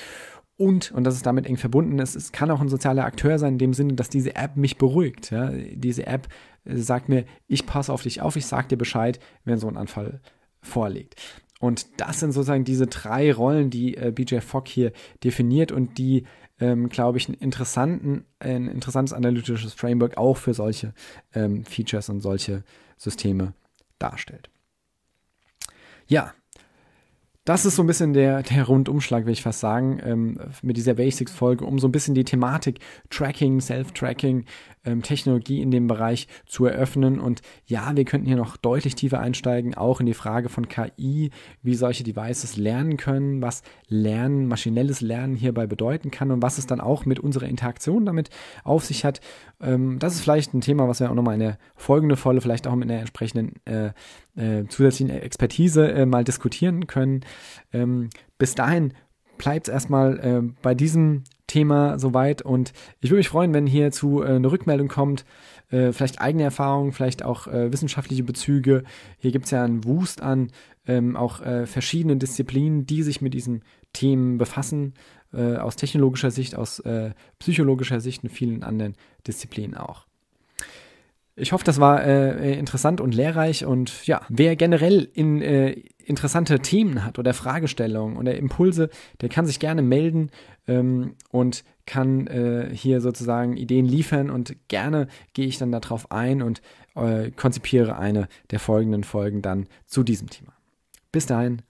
Und, und das ist damit eng verbunden, es, es kann auch ein sozialer Akteur sein, in dem Sinne, dass diese App mich beruhigt. Ja? Diese App äh, sagt mir, ich passe auf dich auf, ich sage dir Bescheid, wenn so ein Anfall vorliegt. Und das sind sozusagen diese drei Rollen, die äh, BJ Fogg hier definiert und die, ähm, glaube ich, einen interessanten, ein interessantes analytisches Framework auch für solche ähm, Features und solche Systeme darstellt. Ja, das ist so ein bisschen der, der Rundumschlag, will ich fast sagen, ähm, mit dieser Basics-Folge, um so ein bisschen die Thematik Tracking, Self-Tracking, ähm, Technologie in dem Bereich zu eröffnen. Und ja, wir könnten hier noch deutlich tiefer einsteigen, auch in die Frage von KI, wie solche Devices lernen können, was Lernen, maschinelles Lernen hierbei bedeuten kann und was es dann auch mit unserer Interaktion damit auf sich hat. Ähm, das ist vielleicht ein Thema, was wir auch nochmal in der folgenden Folge, vielleicht auch mit einer entsprechenden äh, äh, zusätzlichen Expertise äh, mal diskutieren können. Ähm, bis dahin bleibt es erstmal äh, bei diesem Thema soweit und ich würde mich freuen, wenn hierzu äh, eine Rückmeldung kommt, äh, vielleicht eigene Erfahrungen, vielleicht auch äh, wissenschaftliche Bezüge. Hier gibt es ja einen Wust an ähm, auch äh, verschiedenen Disziplinen, die sich mit diesen Themen befassen, äh, aus technologischer Sicht, aus äh, psychologischer Sicht und vielen anderen Disziplinen auch. Ich hoffe, das war äh, interessant und lehrreich und ja, wer generell in äh, interessante Themen hat oder Fragestellungen oder Impulse, der kann sich gerne melden ähm, und kann äh, hier sozusagen Ideen liefern und gerne gehe ich dann darauf ein und äh, konzipiere eine der folgenden Folgen dann zu diesem Thema. Bis dahin,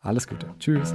alles Gute. Tschüss.